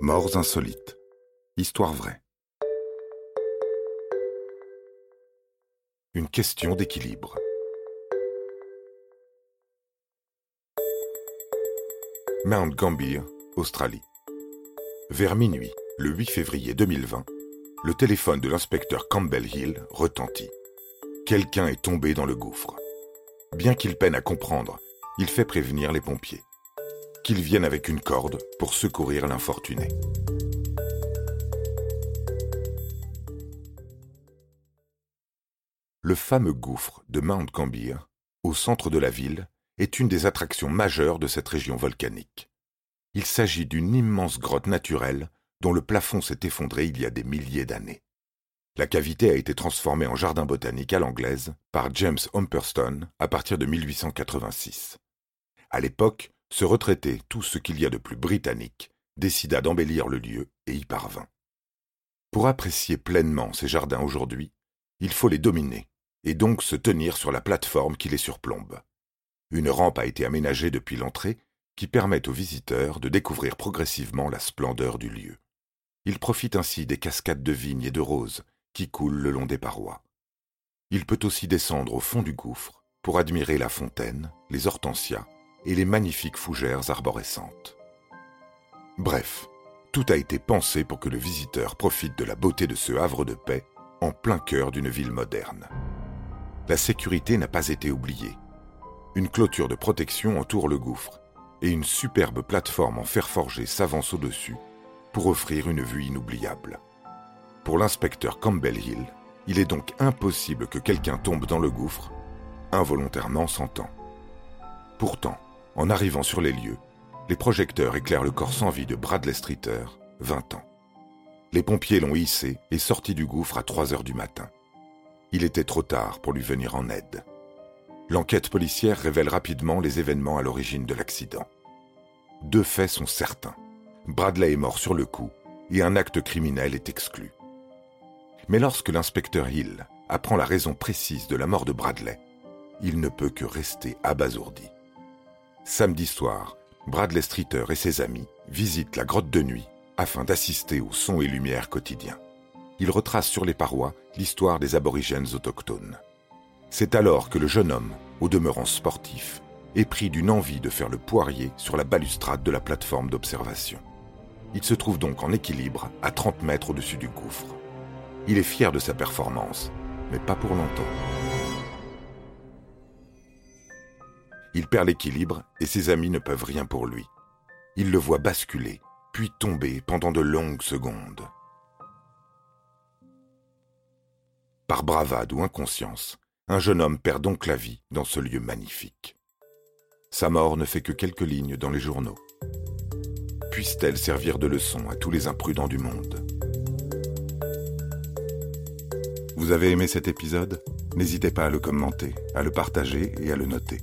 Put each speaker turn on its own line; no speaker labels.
Morts insolites. Histoire vraie. Une question d'équilibre. Mount Gambier, Australie. Vers minuit, le 8 février 2020, le téléphone de l'inspecteur Campbell Hill retentit. Quelqu'un est tombé dans le gouffre. Bien qu'il peine à comprendre, il fait prévenir les pompiers qu'ils viennent avec une corde pour secourir l'infortuné. Le fameux gouffre de Mount Gambier, au centre de la ville, est une des attractions majeures de cette région volcanique. Il s'agit d'une immense grotte naturelle dont le plafond s'est effondré il y a des milliers d'années. La cavité a été transformée en jardin botanique à l'anglaise par James Humperston à partir de 1886. À l'époque, ce retraité, tout ce qu'il y a de plus britannique, décida d'embellir le lieu et y parvint. Pour apprécier pleinement ces jardins aujourd'hui, il faut les dominer, et donc se tenir sur la plateforme qui les surplombe. Une rampe a été aménagée depuis l'entrée qui permet aux visiteurs de découvrir progressivement la splendeur du lieu. Il profite ainsi des cascades de vignes et de roses qui coulent le long des parois. Il peut aussi descendre au fond du gouffre pour admirer la fontaine, les hortensias et les magnifiques fougères arborescentes. Bref, tout a été pensé pour que le visiteur profite de la beauté de ce havre de paix en plein cœur d'une ville moderne. La sécurité n'a pas été oubliée. Une clôture de protection entoure le gouffre et une superbe plateforme en fer forgé s'avance au-dessus pour offrir une vue inoubliable. Pour l'inspecteur Campbell Hill, il est donc impossible que quelqu'un tombe dans le gouffre, involontairement temps. Pourtant, en arrivant sur les lieux, les projecteurs éclairent le corps sans vie de Bradley Streeter, 20 ans. Les pompiers l'ont hissé et sorti du gouffre à 3 heures du matin. Il était trop tard pour lui venir en aide. L'enquête policière révèle rapidement les événements à l'origine de l'accident. Deux faits sont certains. Bradley est mort sur le coup et un acte criminel est exclu. Mais lorsque l'inspecteur Hill apprend la raison précise de la mort de Bradley, il ne peut que rester abasourdi. Samedi soir, Bradley Streeter et ses amis visitent la grotte de nuit afin d'assister aux sons et lumières quotidiens. Ils retracent sur les parois l'histoire des aborigènes autochtones. C'est alors que le jeune homme, au demeurant sportif, est pris d'une envie de faire le poirier sur la balustrade de la plateforme d'observation. Il se trouve donc en équilibre à 30 mètres au-dessus du gouffre. Il est fier de sa performance, mais pas pour longtemps. Il perd l'équilibre et ses amis ne peuvent rien pour lui. Il le voit basculer, puis tomber pendant de longues secondes. Par bravade ou inconscience, un jeune homme perd donc la vie dans ce lieu magnifique. Sa mort ne fait que quelques lignes dans les journaux. Puisse-t-elle servir de leçon à tous les imprudents du monde Vous avez aimé cet épisode? N'hésitez pas à le commenter, à le partager et à le noter.